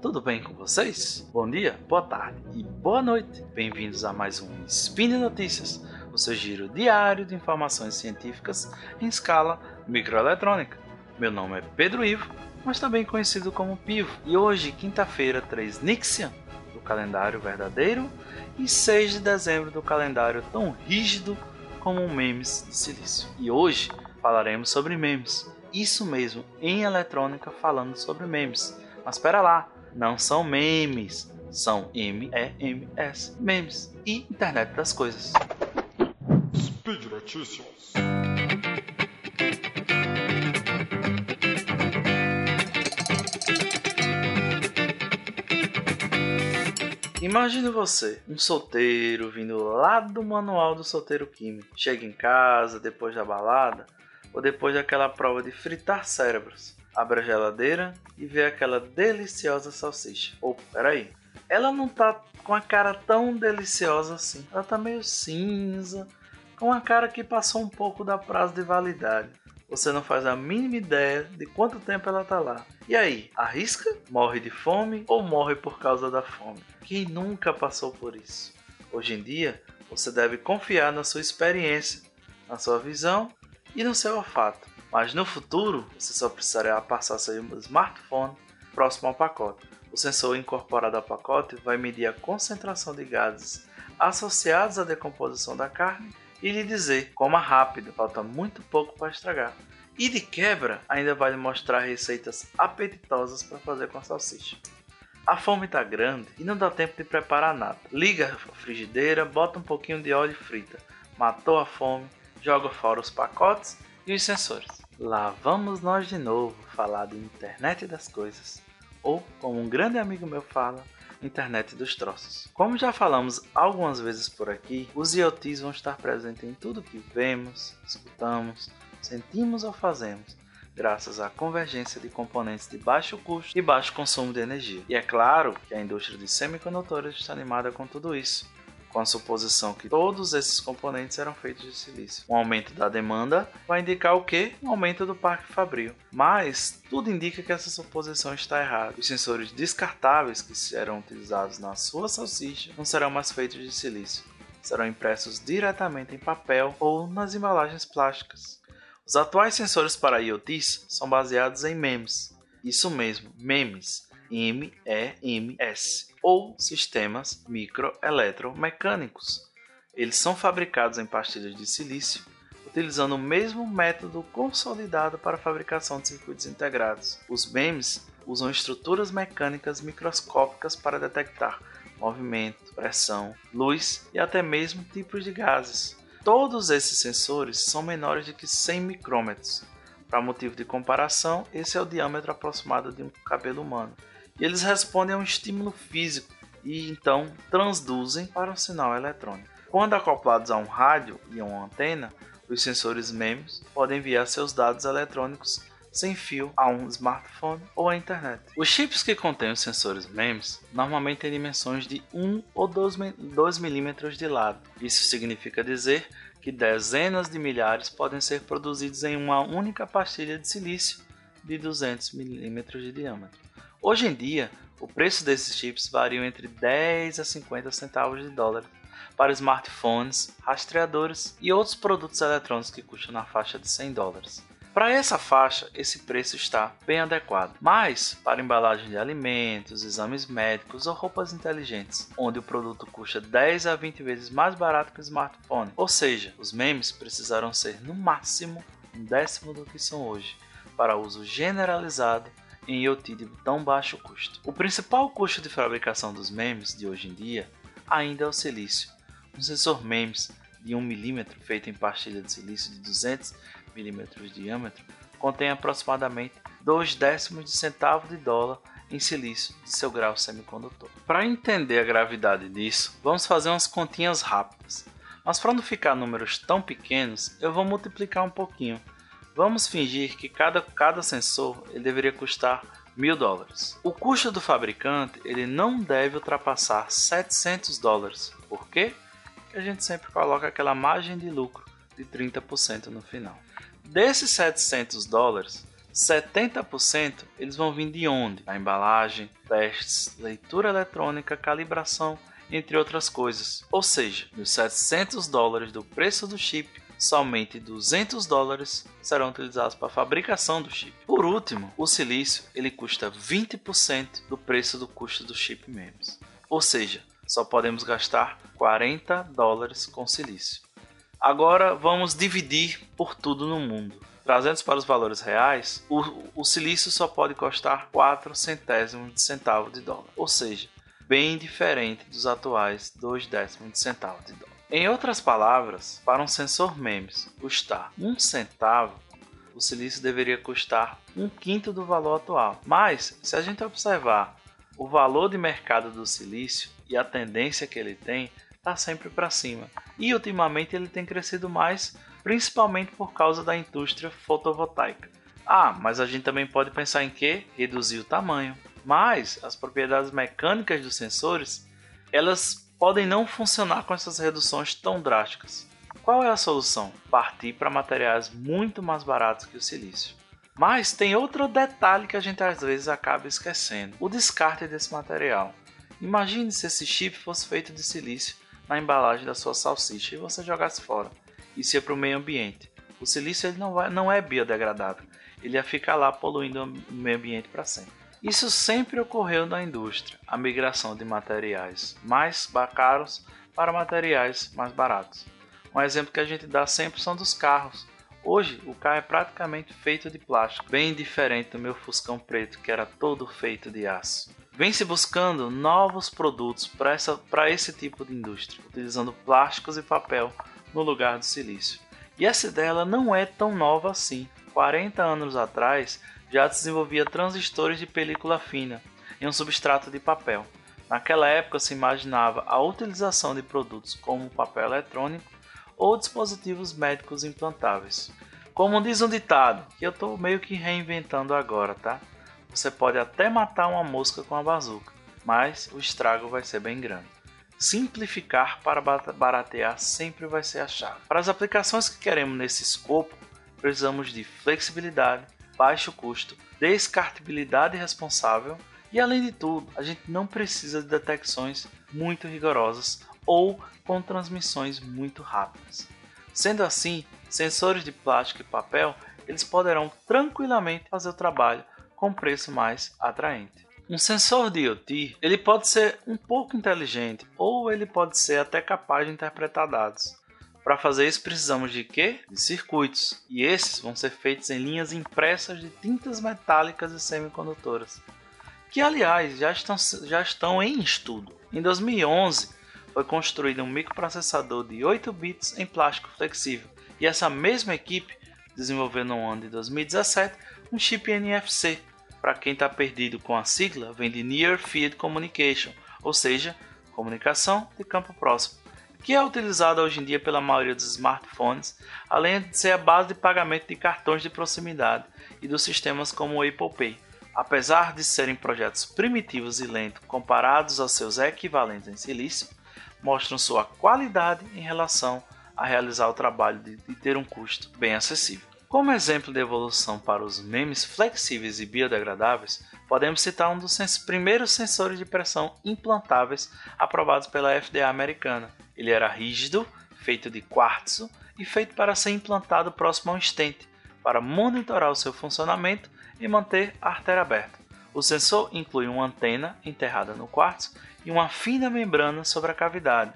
tudo bem com vocês? Bom dia, boa tarde e boa noite. Bem-vindos a mais um Spin Notícias, o seu giro diário de informações científicas em escala microeletrônica. Meu nome é Pedro Ivo, mas também conhecido como Pivo, e hoje, quinta-feira, 3 Nixian, do calendário verdadeiro, e 6 de dezembro do calendário tão rígido como memes de silício. E hoje falaremos sobre memes. Isso mesmo, em eletrônica falando sobre memes. Mas espera lá, não são memes, são M-E-M-S, memes e internet das coisas. Speed Notícias. Imagine você, um solteiro vindo lá do manual do solteiro químico. Chega em casa depois da balada ou depois daquela prova de fritar cérebros. Abre a geladeira e vê aquela deliciosa salsicha. Ou, oh, peraí, ela não tá com a cara tão deliciosa assim. Ela tá meio cinza, com a cara que passou um pouco da prazo de validade. Você não faz a mínima ideia de quanto tempo ela tá lá. E aí, arrisca? Morre de fome ou morre por causa da fome? Quem nunca passou por isso? Hoje em dia, você deve confiar na sua experiência, na sua visão e no seu olfato. Mas no futuro, você só precisará passar seu smartphone próximo ao pacote. O sensor incorporado ao pacote vai medir a concentração de gases associados à decomposição da carne e lhe dizer coma rápido, falta muito pouco para estragar. E de quebra, ainda vai lhe mostrar receitas apetitosas para fazer com a salsicha. A fome está grande e não dá tempo de preparar nada. Liga a frigideira, bota um pouquinho de óleo e frita. Matou a fome, joga fora os pacotes e os sensores. Lá vamos nós de novo falar de internet das coisas. Ou, como um grande amigo meu fala, internet dos troços. Como já falamos algumas vezes por aqui, os IoTs vão estar presentes em tudo que vemos, escutamos, sentimos ou fazemos, graças à convergência de componentes de baixo custo e baixo consumo de energia. E é claro que a indústria de semicondutores está animada com tudo isso com a suposição que todos esses componentes eram feitos de silício. Um aumento da demanda vai indicar o que? Um aumento do parque fabril. Mas tudo indica que essa suposição está errada. Os sensores descartáveis que serão utilizados na sua salsicha não serão mais feitos de silício. Serão impressos diretamente em papel ou nas embalagens plásticas. Os atuais sensores para IoTs são baseados em MEMS. Isso mesmo, MEMS MEMS, ou sistemas microeletromecânicos. Eles são fabricados em pastilhas de silício, utilizando o mesmo método consolidado para a fabricação de circuitos integrados. Os MEMS usam estruturas mecânicas microscópicas para detectar movimento, pressão, luz e até mesmo tipos de gases. Todos esses sensores são menores de que 100 micrômetros. Para motivo de comparação, esse é o diâmetro aproximado de um cabelo humano e eles respondem a um estímulo físico e então transduzem para um sinal eletrônico. Quando acoplados a um rádio e a uma antena, os sensores MEMS podem enviar seus dados eletrônicos sem fio a um smartphone ou à internet. Os chips que contêm os sensores MEMS normalmente têm dimensões de 1 ou 2 milímetros de lado. Isso significa dizer que dezenas de milhares podem ser produzidos em uma única pastilha de silício de 200 milímetros de diâmetro. Hoje em dia, o preço desses chips varia entre 10 a 50 centavos de dólar para smartphones, rastreadores e outros produtos eletrônicos que custam na faixa de 100 dólares. Para essa faixa, esse preço está bem adequado. Mas, para embalagem de alimentos, exames médicos ou roupas inteligentes, onde o produto custa 10 a 20 vezes mais barato que o smartphone, ou seja, os memes precisarão ser no máximo um décimo do que são hoje, para uso generalizado em IoT de tão baixo custo. O principal custo de fabricação dos memes de hoje em dia ainda é o silício. Um sensor MEMS de 1 mm feito em pastilha de silício de 200 mm de diâmetro contém aproximadamente 2 décimos de centavo de dólar em silício de seu grau semicondutor. Para entender a gravidade disso, vamos fazer umas continhas rápidas. Mas para não ficar números tão pequenos, eu vou multiplicar um pouquinho Vamos fingir que cada, cada sensor ele deveria custar mil dólares. O custo do fabricante ele não deve ultrapassar 700 dólares. Por quê? Porque a gente sempre coloca aquela margem de lucro de 30% no final. Desses 700 dólares, 70% eles vão vir de onde? A embalagem, testes, leitura eletrônica, calibração, entre outras coisas. Ou seja, dos 700 dólares do preço do chip, somente 200 dólares serão utilizados para a fabricação do chip. Por último, o silício ele custa 20% do preço do custo do chip MEMS. Ou seja, só podemos gastar 40 dólares com silício. Agora vamos dividir por tudo no mundo. Trazendo para os valores reais, o, o silício só pode custar 4 centésimos de centavo de dólar, ou seja, bem diferente dos atuais 2 décimos de centavo de dólar. Em outras palavras, para um sensor MEMS custar 1 centavo, o silício deveria custar um quinto do valor atual. Mas, se a gente observar o valor de mercado do silício e a tendência que ele tem, está sempre para cima. E ultimamente ele tem crescido mais principalmente por causa da indústria fotovoltaica. Ah, mas a gente também pode pensar em que reduzir o tamanho. Mas as propriedades mecânicas dos sensores, elas podem não funcionar com essas reduções tão drásticas. Qual é a solução? Partir para materiais muito mais baratos que o silício. Mas tem outro detalhe que a gente às vezes acaba esquecendo: o descarte desse material. Imagine se esse chip fosse feito de silício na embalagem da sua salsicha e você jogasse fora isso ia para o meio ambiente. O silício ele não, vai, não é biodegradável, ele ia ficar lá poluindo o meio ambiente para sempre. Isso sempre ocorreu na indústria, a migração de materiais mais caros para materiais mais baratos. Um exemplo que a gente dá sempre são dos carros. Hoje o carro é praticamente feito de plástico, bem diferente do meu Fuscão preto que era todo feito de aço. Vem se buscando novos produtos para esse tipo de indústria, utilizando plásticos e papel no lugar do silício. E essa ideia não é tão nova assim. 40 anos atrás já desenvolvia transistores de película fina em um substrato de papel. Naquela época se imaginava a utilização de produtos como papel eletrônico ou dispositivos médicos implantáveis. Como diz um ditado, que eu estou meio que reinventando agora, tá? Você pode até matar uma mosca com a bazuca, mas o estrago vai ser bem grande. Simplificar para baratear sempre vai ser a chave. Para as aplicações que queremos nesse escopo, precisamos de flexibilidade, baixo custo, descartabilidade responsável e, além de tudo, a gente não precisa de detecções muito rigorosas ou com transmissões muito rápidas. Sendo assim, sensores de plástico e papel eles poderão tranquilamente fazer o trabalho com preço mais atraente. Um sensor de IoT ele pode ser um pouco inteligente ou ele pode ser até capaz de interpretar dados. Para fazer isso precisamos de quê? De circuitos, e esses vão ser feitos em linhas impressas de tintas metálicas e semicondutoras, que aliás já estão, já estão em estudo. Em 2011 foi construído um microprocessador de 8 bits em plástico flexível, e essa mesma equipe desenvolveu no ano de 2017 um chip NFC para quem está perdido com a sigla, vem de Near Field Communication, ou seja, comunicação de campo próximo, que é utilizada hoje em dia pela maioria dos smartphones, além de ser a base de pagamento de cartões de proximidade e dos sistemas como o Apple Pay. Apesar de serem projetos primitivos e lentos comparados aos seus equivalentes em silício, mostram sua qualidade em relação a realizar o trabalho de, de ter um custo bem acessível. Como exemplo de evolução para os memes flexíveis e biodegradáveis, podemos citar um dos primeiros sensores de pressão implantáveis aprovados pela FDA americana. Ele era rígido, feito de quartzo e feito para ser implantado próximo a um estente, para monitorar o seu funcionamento e manter a artéria aberta. O sensor inclui uma antena enterrada no quartzo e uma fina membrana sobre a cavidade,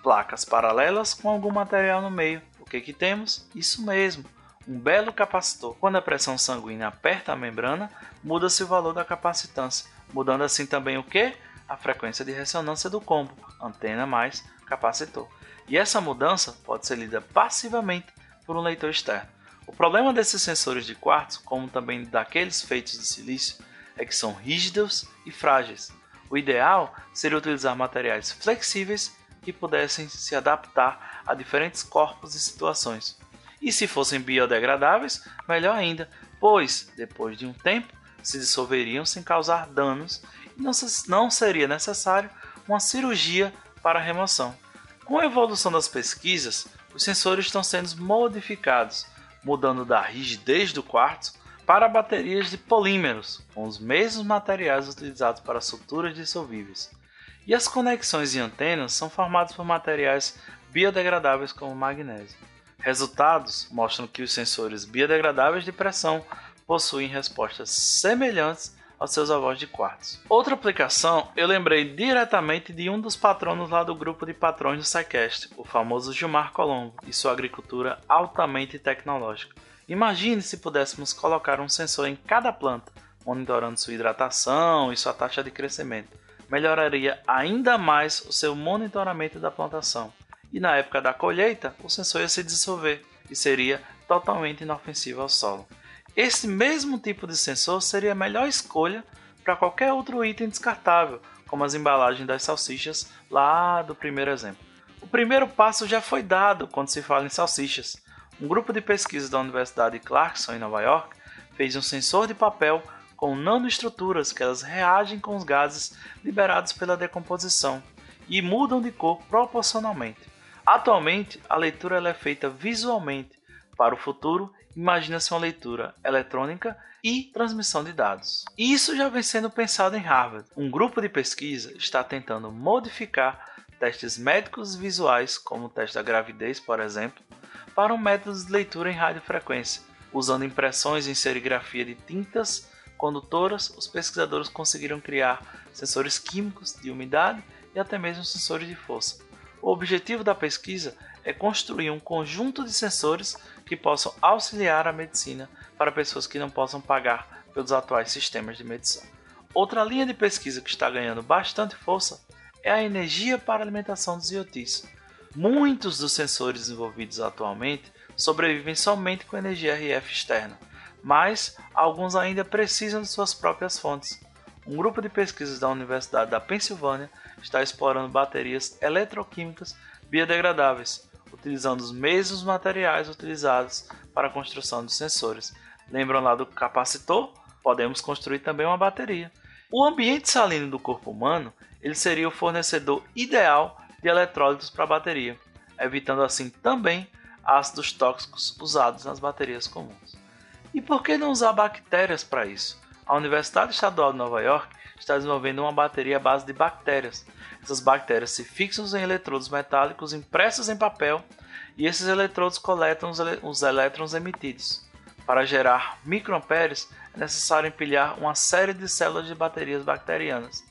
placas paralelas com algum material no meio. O que, que temos? Isso mesmo, um belo capacitor. Quando a pressão sanguínea aperta a membrana, muda-se o valor da capacitância, mudando assim também o que? A frequência de ressonância do combo, antena mais capacitor. E essa mudança pode ser lida passivamente por um leitor externo. O problema desses sensores de quartzo, como também daqueles feitos de silício, é que são rígidos e frágeis. O ideal seria utilizar materiais flexíveis que pudessem se adaptar a diferentes corpos e situações. E se fossem biodegradáveis, melhor ainda, pois, depois de um tempo, se dissolveriam sem causar danos e não, não seria necessário uma cirurgia para a remoção. Com a evolução das pesquisas, os sensores estão sendo modificados, mudando da rigidez do quartzo para baterias de polímeros, com os mesmos materiais utilizados para suturas dissolvíveis. E as conexões e antenas são formadas por materiais biodegradáveis como magnésio. Resultados mostram que os sensores biodegradáveis de pressão possuem respostas semelhantes aos seus avós de quartzo. Outra aplicação, eu lembrei diretamente de um dos patronos lá do grupo de patrões do SciCast, o famoso Gilmar Colombo, e sua agricultura altamente tecnológica. Imagine se pudéssemos colocar um sensor em cada planta, monitorando sua hidratação e sua taxa de crescimento. Melhoraria ainda mais o seu monitoramento da plantação. E na época da colheita, o sensor ia se dissolver e seria totalmente inofensivo ao solo. Esse mesmo tipo de sensor seria a melhor escolha para qualquer outro item descartável, como as embalagens das salsichas lá do primeiro exemplo. O primeiro passo já foi dado quando se fala em salsichas. Um grupo de pesquisa da Universidade de Clarkson, em Nova York, fez um sensor de papel com nanoestruturas que elas reagem com os gases liberados pela decomposição e mudam de cor proporcionalmente. Atualmente, a leitura é feita visualmente. Para o futuro, imagina-se uma leitura eletrônica e transmissão de dados. Isso já vem sendo pensado em Harvard. Um grupo de pesquisa está tentando modificar testes médicos visuais, como o teste da gravidez, por exemplo, para um método de leitura em radiofrequência. Usando impressões em serigrafia de tintas condutoras, os pesquisadores conseguiram criar sensores químicos de umidade e até mesmo sensores de força. O objetivo da pesquisa é construir um conjunto de sensores que possam auxiliar a medicina para pessoas que não possam pagar pelos atuais sistemas de medição. Outra linha de pesquisa que está ganhando bastante força é a energia para a alimentação dos IoTs. Muitos dos sensores desenvolvidos atualmente sobrevivem somente com energia RF externa, mas alguns ainda precisam de suas próprias fontes. Um grupo de pesquisas da Universidade da Pensilvânia está explorando baterias eletroquímicas biodegradáveis, utilizando os mesmos materiais utilizados para a construção dos sensores. Lembram lá do capacitor? Podemos construir também uma bateria. O ambiente salino do corpo humano ele seria o fornecedor ideal de eletrólitos para a bateria, evitando assim também ácidos tóxicos usados nas baterias comuns. E por que não usar bactérias para isso? A Universidade Estadual de Nova York está desenvolvendo uma bateria à base de bactérias. Essas bactérias se fixam em eletrodos metálicos impressos em papel e esses eletrodos coletam os, elétrons emitidos. Para gerar microamperes, é necessário empilhar uma série de células de baterias bacterianas.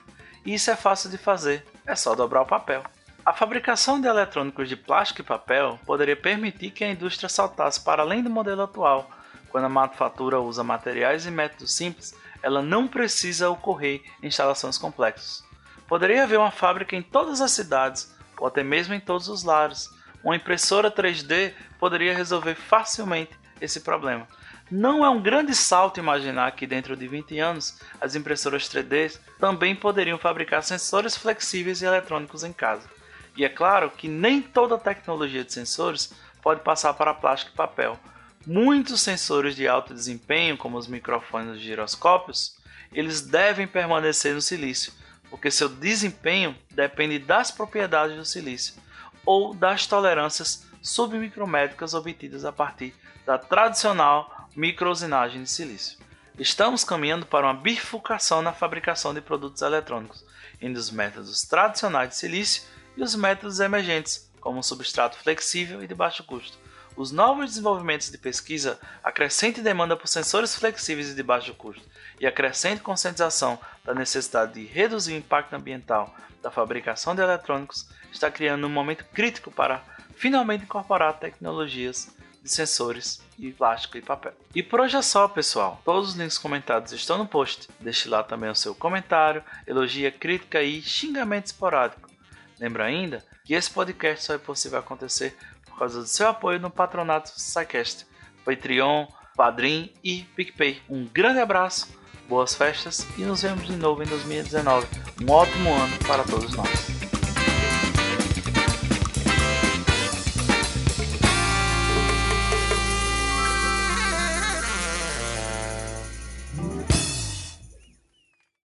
E isso é fácil de fazer, é só dobrar o papel. A fabricação de eletrônicos de plástico e papel poderia permitir que a indústria saltasse para além do modelo atual. Quando a manufatura usa materiais e métodos simples, ela não precisa ocorrer em instalações complexas. Poderia haver uma fábrica em todas as cidades, ou até mesmo em todos os lares, uma impressora 3D poderia resolver facilmente esse problema. Não é um grande salto imaginar que dentro de 20 anos as impressoras 3D também poderiam fabricar sensores flexíveis e eletrônicos em casa. E é claro que nem toda tecnologia de sensores pode passar para plástico e papel. Muitos sensores de alto desempenho, como os microfones de giroscópios, eles devem permanecer no silício, porque seu desempenho depende das propriedades do silício ou das tolerâncias submicrométricas obtidas a partir da tradicional microusinagem de silício. Estamos caminhando para uma bifurcação na fabricação de produtos eletrônicos, entre os métodos tradicionais de silício e os métodos emergentes, como um substrato flexível e de baixo custo. Os novos desenvolvimentos de pesquisa, a crescente demanda por sensores flexíveis e de baixo custo e a crescente conscientização da necessidade de reduzir o impacto ambiental da fabricação de eletrônicos está criando um momento crítico para finalmente incorporar tecnologias de sensores e plástico e papel. E por hoje é só, pessoal. Todos os links comentados estão no post. Deixe lá também o seu comentário, elogia, crítica e xingamento esporádico. Lembra ainda que esse podcast só é possível acontecer por causa do seu apoio no patronato SciCast, Patreon, Padrim e PicPay. Um grande abraço, boas festas e nos vemos de novo em 2019. Um ótimo ano para todos nós.